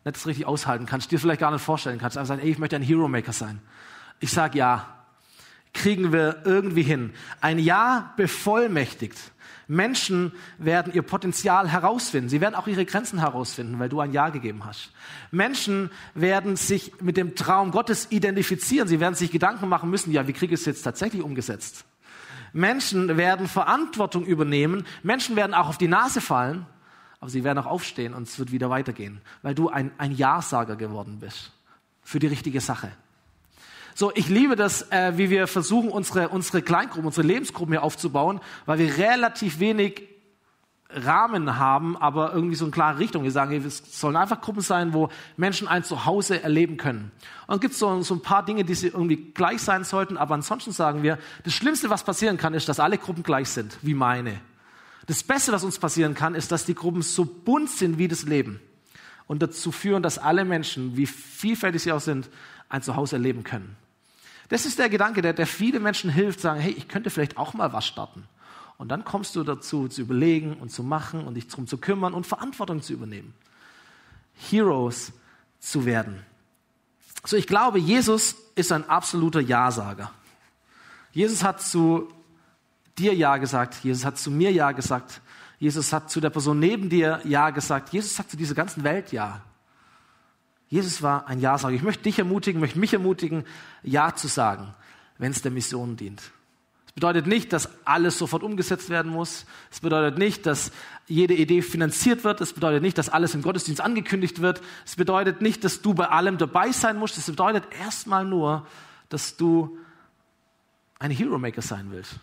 nicht richtig aushalten kannst, dir vielleicht gar nicht vorstellen kannst. Einfach sagen, ey, ich möchte ein Hero Maker sein. Ich sag ja. Kriegen wir irgendwie hin. Ein Ja bevollmächtigt Menschen werden ihr Potenzial herausfinden. Sie werden auch ihre Grenzen herausfinden, weil du ein Ja gegeben hast. Menschen werden sich mit dem Traum Gottes identifizieren. Sie werden sich Gedanken machen müssen, ja, wie kriege ich es jetzt tatsächlich umgesetzt? Menschen werden Verantwortung übernehmen. Menschen werden auch auf die Nase fallen, aber sie werden auch aufstehen und es wird wieder weitergehen, weil du ein, ein Ja-Sager geworden bist für die richtige Sache. So, ich liebe das, äh, wie wir versuchen, unsere, unsere Kleingruppen, unsere Lebensgruppen hier aufzubauen, weil wir relativ wenig Rahmen haben, aber irgendwie so eine klare Richtung. Wir sagen, es sollen einfach Gruppen sein, wo Menschen ein Zuhause erleben können. Und gibt es so, so ein paar Dinge, die sie irgendwie gleich sein sollten, aber ansonsten sagen wir, das Schlimmste, was passieren kann, ist, dass alle Gruppen gleich sind, wie meine. Das Beste, was uns passieren kann, ist, dass die Gruppen so bunt sind wie das Leben und dazu führen, dass alle Menschen, wie vielfältig sie auch sind, ein Zuhause erleben können. Das ist der Gedanke, der, der viele Menschen hilft, sagen, hey, ich könnte vielleicht auch mal was starten. Und dann kommst du dazu, zu überlegen und zu machen und dich darum zu kümmern und Verantwortung zu übernehmen. Heroes zu werden. So, ich glaube, Jesus ist ein absoluter Ja-Sager. Jesus hat zu dir Ja gesagt. Jesus hat zu mir Ja gesagt. Jesus hat zu der Person neben dir Ja gesagt. Jesus sagt zu dieser ganzen Welt Ja. Jesus war ein Ja-Sager. Ich möchte dich ermutigen, möchte mich ermutigen, Ja zu sagen, wenn es der Mission dient. Es bedeutet nicht, dass alles sofort umgesetzt werden muss. Es bedeutet nicht, dass jede Idee finanziert wird. Es bedeutet nicht, dass alles im Gottesdienst angekündigt wird. Es bedeutet nicht, dass du bei allem dabei sein musst. Es bedeutet erstmal nur, dass du ein Hero Maker sein willst.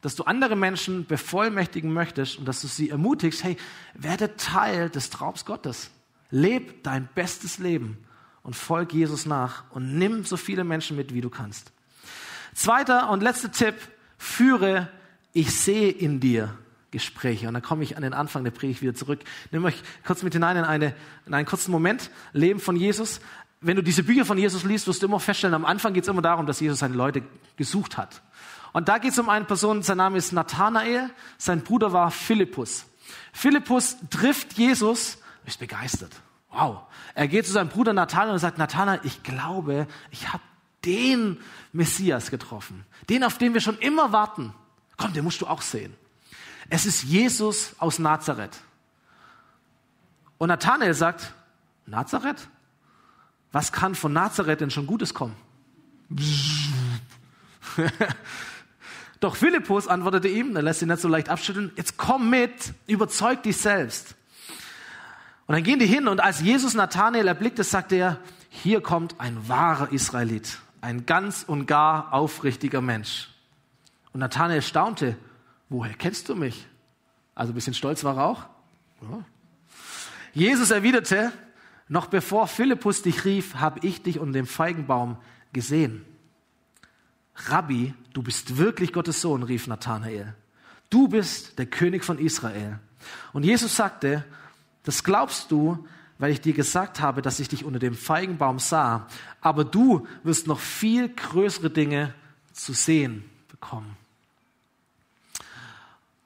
Dass du andere Menschen bevollmächtigen möchtest und dass du sie ermutigst, hey, werde Teil des Traums Gottes. Leb dein bestes Leben und folg Jesus nach und nimm so viele Menschen mit, wie du kannst. Zweiter und letzter Tipp, führe Ich sehe in dir Gespräche. Und dann komme ich an den Anfang der Predigt wieder zurück. Nimm euch kurz mit hinein in, eine, in einen kurzen Moment. Leben von Jesus. Wenn du diese Bücher von Jesus liest, wirst du immer feststellen, am Anfang geht es immer darum, dass Jesus seine Leute gesucht hat. Und da geht es um eine Person, sein Name ist Nathanael, sein Bruder war Philippus. Philippus trifft Jesus, ist begeistert. Wow. Er geht zu seinem Bruder Nathanael und sagt, Nathanael, ich glaube, ich habe den Messias getroffen. Den, auf den wir schon immer warten. Komm, den musst du auch sehen. Es ist Jesus aus Nazareth. Und Nathanael sagt, Nazareth? Was kann von Nazareth denn schon Gutes kommen? Doch Philippus antwortete ihm, er lässt ihn nicht so leicht abschütteln, jetzt komm mit, überzeug dich selbst. Und dann gehen die hin und als Jesus Nathanael erblickte, sagte er, hier kommt ein wahrer Israelit, ein ganz und gar aufrichtiger Mensch. Und Nathanael staunte, woher kennst du mich? Also ein bisschen stolz war er auch. Ja. Jesus erwiderte, noch bevor Philippus dich rief, habe ich dich unter dem Feigenbaum gesehen. Rabbi, du bist wirklich Gottes Sohn, rief Nathanael. Du bist der König von Israel. Und Jesus sagte, das glaubst du, weil ich dir gesagt habe, dass ich dich unter dem Feigenbaum sah. Aber du wirst noch viel größere Dinge zu sehen bekommen.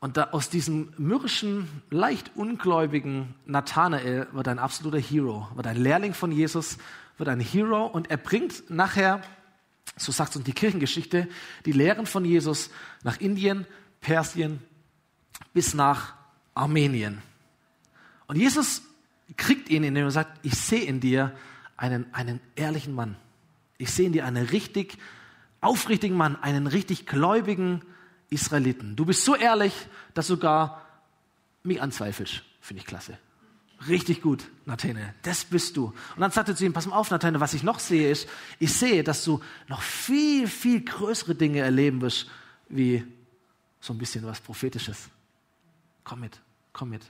Und aus diesem mürrischen, leicht ungläubigen Nathanael wird ein absoluter Hero, wird ein Lehrling von Jesus, wird ein Hero und er bringt nachher, so sagt uns die Kirchengeschichte, die Lehren von Jesus nach Indien, Persien bis nach Armenien. Und Jesus kriegt ihn, indem er sagt, ich sehe in dir einen, einen ehrlichen Mann. Ich sehe in dir einen richtig aufrichtigen Mann, einen richtig gläubigen Israeliten. Du bist so ehrlich, dass sogar mich anzweifelst. Finde ich klasse. Richtig gut, Nathanael. Das bist du. Und dann sagte zu ihm, pass mal auf, Nathanael, was ich noch sehe ist, ich sehe, dass du noch viel, viel größere Dinge erleben wirst, wie so ein bisschen was Prophetisches. Komm mit, komm mit.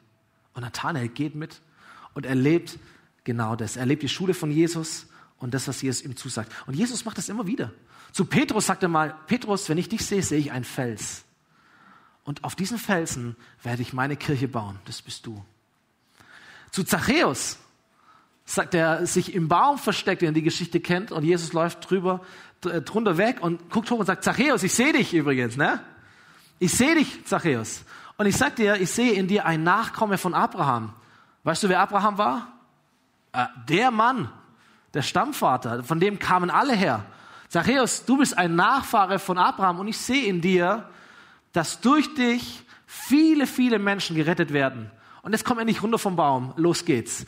Und Nathanael geht mit und erlebt genau das. Er erlebt die Schule von Jesus und das, was Jesus ihm zusagt. Und Jesus macht das immer wieder. Zu Petrus sagt er mal, Petrus, wenn ich dich sehe, sehe ich einen Fels. Und auf diesen Felsen werde ich meine Kirche bauen. Das bist du. Zu Zachäus sagt er, sich im Baum versteckt, den die Geschichte kennt, und Jesus läuft drüber, drunter weg und guckt hoch und sagt, Zachäus, ich sehe dich übrigens, ne? Ich sehe dich, Zachäus. Und ich sag dir, ich sehe in dir ein Nachkomme von Abraham. Weißt du, wer Abraham war? Äh, der Mann, der Stammvater, von dem kamen alle her. Zachäus, du bist ein Nachfahre von Abraham und ich sehe in dir, dass durch dich viele, viele Menschen gerettet werden. Und jetzt kommt er nicht runter vom Baum. Los geht's.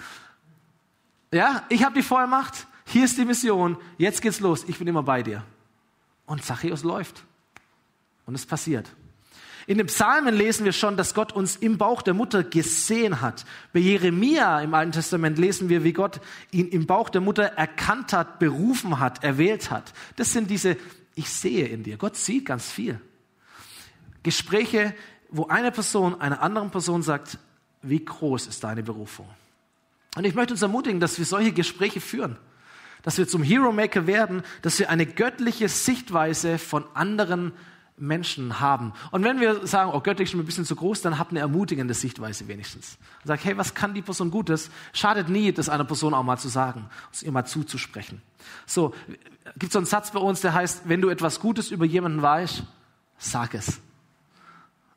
Ja, ich habe die Vollmacht. Hier ist die Mission. Jetzt geht's los. Ich bin immer bei dir. Und Zachäus läuft. Und es passiert. In den Psalmen lesen wir schon, dass Gott uns im Bauch der Mutter gesehen hat. Bei Jeremia im Alten Testament lesen wir, wie Gott ihn im Bauch der Mutter erkannt hat, berufen hat, erwählt hat. Das sind diese, ich sehe in dir. Gott sieht ganz viel. Gespräche wo eine Person einer anderen Person sagt, wie groß ist deine Berufung? Und ich möchte uns ermutigen, dass wir solche Gespräche führen, dass wir zum Hero Maker werden, dass wir eine göttliche Sichtweise von anderen Menschen haben. Und wenn wir sagen, oh, göttlich ist schon ein bisschen zu groß, dann habt eine ermutigende Sichtweise wenigstens. Und sagt, hey, was kann die Person Gutes? Schadet nie, das einer Person auch mal zu sagen, es ihr mal zuzusprechen. So, gibt so einen Satz bei uns, der heißt, wenn du etwas Gutes über jemanden weißt, sag es.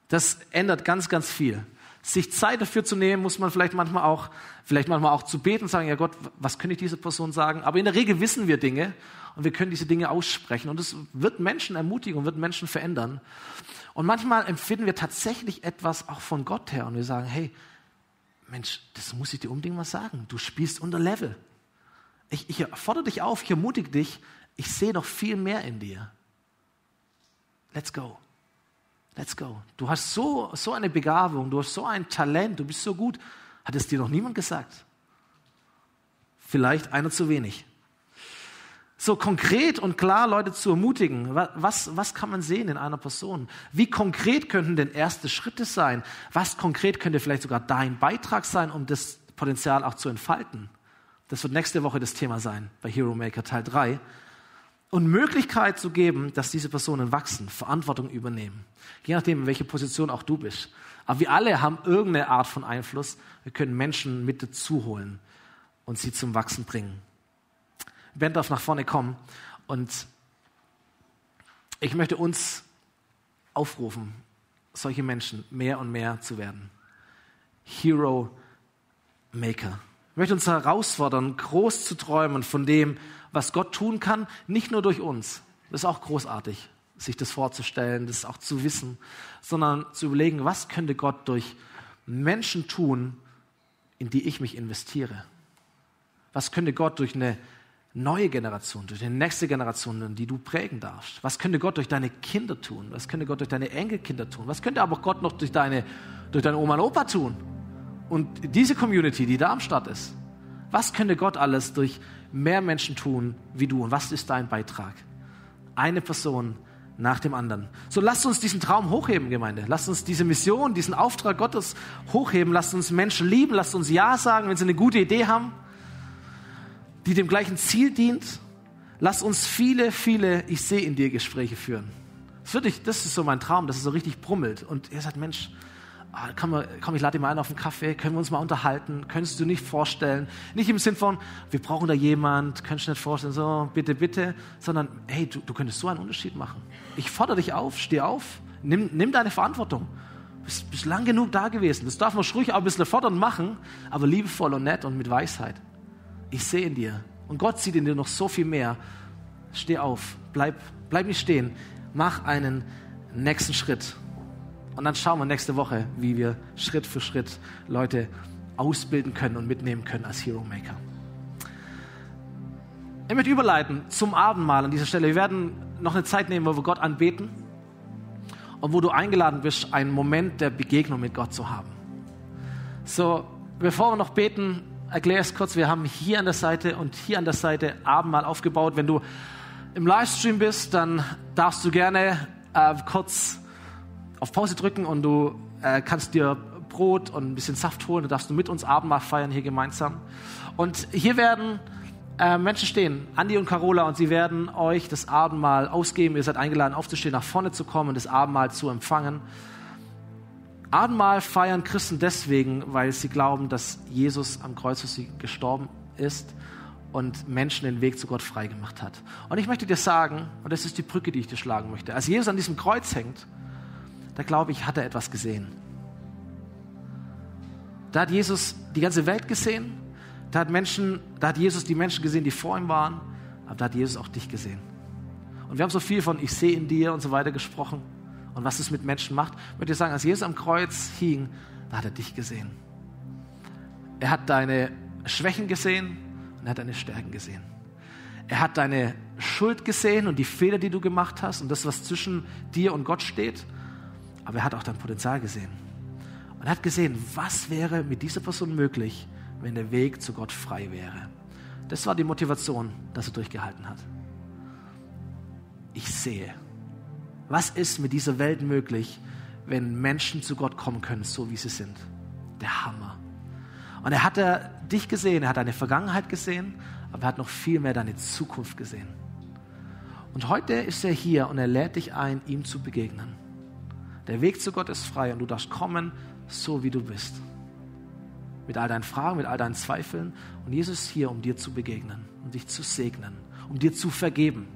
Das ändert ganz, ganz viel. Sich Zeit dafür zu nehmen, muss man vielleicht manchmal auch, vielleicht manchmal auch zu beten, sagen, ja Gott, was könnte ich dieser Person sagen? Aber in der Regel wissen wir Dinge und wir können diese Dinge aussprechen und es wird Menschen ermutigen und wird Menschen verändern. Und manchmal empfinden wir tatsächlich etwas auch von Gott her und wir sagen, hey, Mensch, das muss ich dir unbedingt mal sagen. Du spielst unter Level. Ich, ich fordere dich auf, ich ermutige dich, ich sehe noch viel mehr in dir. Let's go. Let's go. Du hast so, so eine Begabung, du hast so ein Talent, du bist so gut. Hat es dir noch niemand gesagt? Vielleicht einer zu wenig. So konkret und klar Leute zu ermutigen. Was, was kann man sehen in einer Person? Wie konkret könnten denn erste Schritte sein? Was konkret könnte vielleicht sogar dein Beitrag sein, um das Potenzial auch zu entfalten? Das wird nächste Woche das Thema sein bei Hero Maker Teil 3 und Möglichkeit zu geben, dass diese Personen wachsen, Verantwortung übernehmen. Je nachdem, in welcher Position auch du bist. Aber wir alle haben irgendeine Art von Einfluss. Wir können Menschen mit dazu holen und sie zum Wachsen bringen. Ben darf nach vorne kommen und ich möchte uns aufrufen, solche Menschen mehr und mehr zu werden. Hero Maker. Möchte uns herausfordern, groß zu träumen von dem, was Gott tun kann, nicht nur durch uns. Das ist auch großartig, sich das vorzustellen, das auch zu wissen, sondern zu überlegen, was könnte Gott durch Menschen tun, in die ich mich investiere? Was könnte Gott durch eine neue Generation, durch die nächste Generation, die du prägen darfst? Was könnte Gott durch deine Kinder tun? Was könnte Gott durch deine Enkelkinder tun? Was könnte aber Gott noch durch deine, durch deine Oma und Opa tun? Und diese Community, die da am Start ist, was könnte Gott alles durch mehr Menschen tun wie du? Und was ist dein Beitrag? Eine Person nach dem anderen. So lasst uns diesen Traum hochheben, Gemeinde. Lasst uns diese Mission, diesen Auftrag Gottes hochheben. Lasst uns Menschen lieben. Lasst uns Ja sagen, wenn sie eine gute Idee haben, die dem gleichen Ziel dient. Lasst uns viele, viele Ich sehe in dir Gespräche führen. Das, wirklich, das ist so mein Traum, dass es so richtig brummelt. Und ihr sagt, Mensch, Ah, komm, komm, ich lade dich mal ein auf einen Kaffee, können wir uns mal unterhalten, könntest du nicht vorstellen, nicht im Sinn von, wir brauchen da jemand, könntest du nicht vorstellen, so, bitte, bitte, sondern, hey, du, du könntest so einen Unterschied machen. Ich fordere dich auf, steh auf, nimm, nimm deine Verantwortung. Bist, bist lang genug da gewesen. Das darf man ruhig auch ein bisschen fordern machen, aber liebevoll und nett und mit Weisheit. Ich sehe in dir und Gott sieht in dir noch so viel mehr. Steh auf, bleib, bleib nicht stehen, mach einen nächsten Schritt. Und dann schauen wir nächste Woche, wie wir Schritt für Schritt Leute ausbilden können und mitnehmen können als Hero Maker. Ich möchte überleiten zum Abendmahl an dieser Stelle. Wir werden noch eine Zeit nehmen, wo wir Gott anbeten und wo du eingeladen bist, einen Moment der Begegnung mit Gott zu haben. So, bevor wir noch beten, erkläre es kurz. Wir haben hier an der Seite und hier an der Seite Abendmahl aufgebaut. Wenn du im Livestream bist, dann darfst du gerne äh, kurz auf Pause drücken und du äh, kannst dir Brot und ein bisschen Saft holen. Du darfst du mit uns Abendmahl feiern hier gemeinsam. Und hier werden äh, Menschen stehen, Andi und Carola, und sie werden euch das Abendmahl ausgeben. Ihr seid eingeladen, aufzustehen, nach vorne zu kommen und das Abendmahl zu empfangen. Abendmahl feiern Christen deswegen, weil sie glauben, dass Jesus am Kreuz für sie gestorben ist und Menschen den Weg zu Gott freigemacht hat. Und ich möchte dir sagen, und das ist die Brücke, die ich dir schlagen möchte, als Jesus an diesem Kreuz hängt, da glaube ich, hat er etwas gesehen. Da hat Jesus die ganze Welt gesehen, da hat, Menschen, da hat Jesus die Menschen gesehen, die vor ihm waren, aber da hat Jesus auch dich gesehen. Und wir haben so viel von Ich sehe in dir und so weiter gesprochen und was es mit Menschen macht. Ich würde sagen, als Jesus am Kreuz hing, da hat er dich gesehen. Er hat deine Schwächen gesehen und er hat deine Stärken gesehen. Er hat deine Schuld gesehen und die Fehler, die du gemacht hast und das, was zwischen dir und Gott steht aber er hat auch dein Potenzial gesehen. Und er hat gesehen, was wäre mit dieser Person möglich, wenn der Weg zu Gott frei wäre. Das war die Motivation, dass er durchgehalten hat. Ich sehe, was ist mit dieser Welt möglich, wenn Menschen zu Gott kommen können, so wie sie sind. Der Hammer. Und er hat er dich gesehen, er hat deine Vergangenheit gesehen, aber er hat noch viel mehr deine Zukunft gesehen. Und heute ist er hier und er lädt dich ein, ihm zu begegnen. Der Weg zu Gott ist frei und du darfst kommen, so wie du bist. Mit all deinen Fragen, mit all deinen Zweifeln. Und Jesus ist hier, um dir zu begegnen, um dich zu segnen, um dir zu vergeben.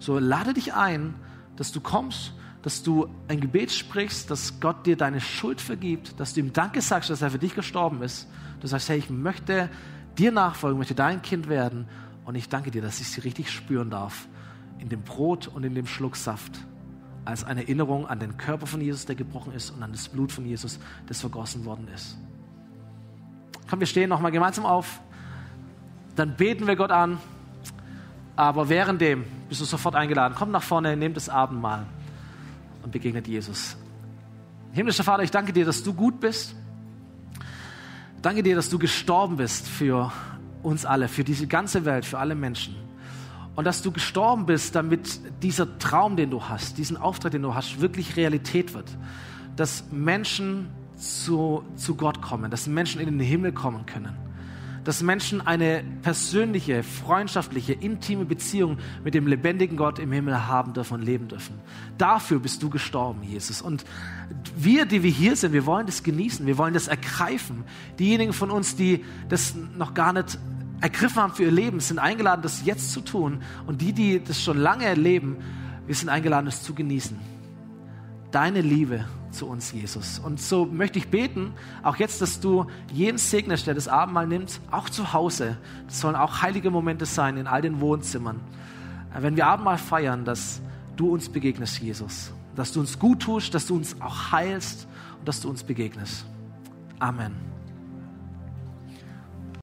So lade dich ein, dass du kommst, dass du ein Gebet sprichst, dass Gott dir deine Schuld vergibt, dass du ihm Danke sagst, dass er für dich gestorben ist. Du sagst, hey, ich möchte dir nachfolgen, möchte dein Kind werden. Und ich danke dir, dass ich sie richtig spüren darf. In dem Brot und in dem Schluck Saft als eine Erinnerung an den Körper von Jesus, der gebrochen ist, und an das Blut von Jesus, das vergossen worden ist. Komm, wir stehen nochmal gemeinsam auf. Dann beten wir Gott an. Aber währenddem bist du sofort eingeladen. Komm nach vorne, nimm das Abendmahl und begegnet Jesus. Himmlischer Vater, ich danke dir, dass du gut bist. Danke dir, dass du gestorben bist für uns alle, für diese ganze Welt, für alle Menschen und dass du gestorben bist, damit dieser Traum, den du hast, diesen Auftrag, den du hast, wirklich Realität wird. Dass Menschen zu, zu Gott kommen, dass Menschen in den Himmel kommen können. Dass Menschen eine persönliche, freundschaftliche, intime Beziehung mit dem lebendigen Gott im Himmel haben dürfen und leben dürfen. Dafür bist du gestorben, Jesus. Und wir, die wir hier sind, wir wollen das genießen, wir wollen das ergreifen. Diejenigen von uns, die das noch gar nicht ergriffen haben für ihr Leben, sind eingeladen, das jetzt zu tun. Und die, die das schon lange erleben, wir sind eingeladen, es zu genießen. Deine Liebe zu uns, Jesus. Und so möchte ich beten, auch jetzt, dass du jeden segnest, der das Abendmahl nimmt, auch zu Hause. Das sollen auch heilige Momente sein in all den Wohnzimmern. Wenn wir Abendmahl feiern, dass du uns begegnest, Jesus. Dass du uns gut tust, dass du uns auch heilst und dass du uns begegnest. Amen.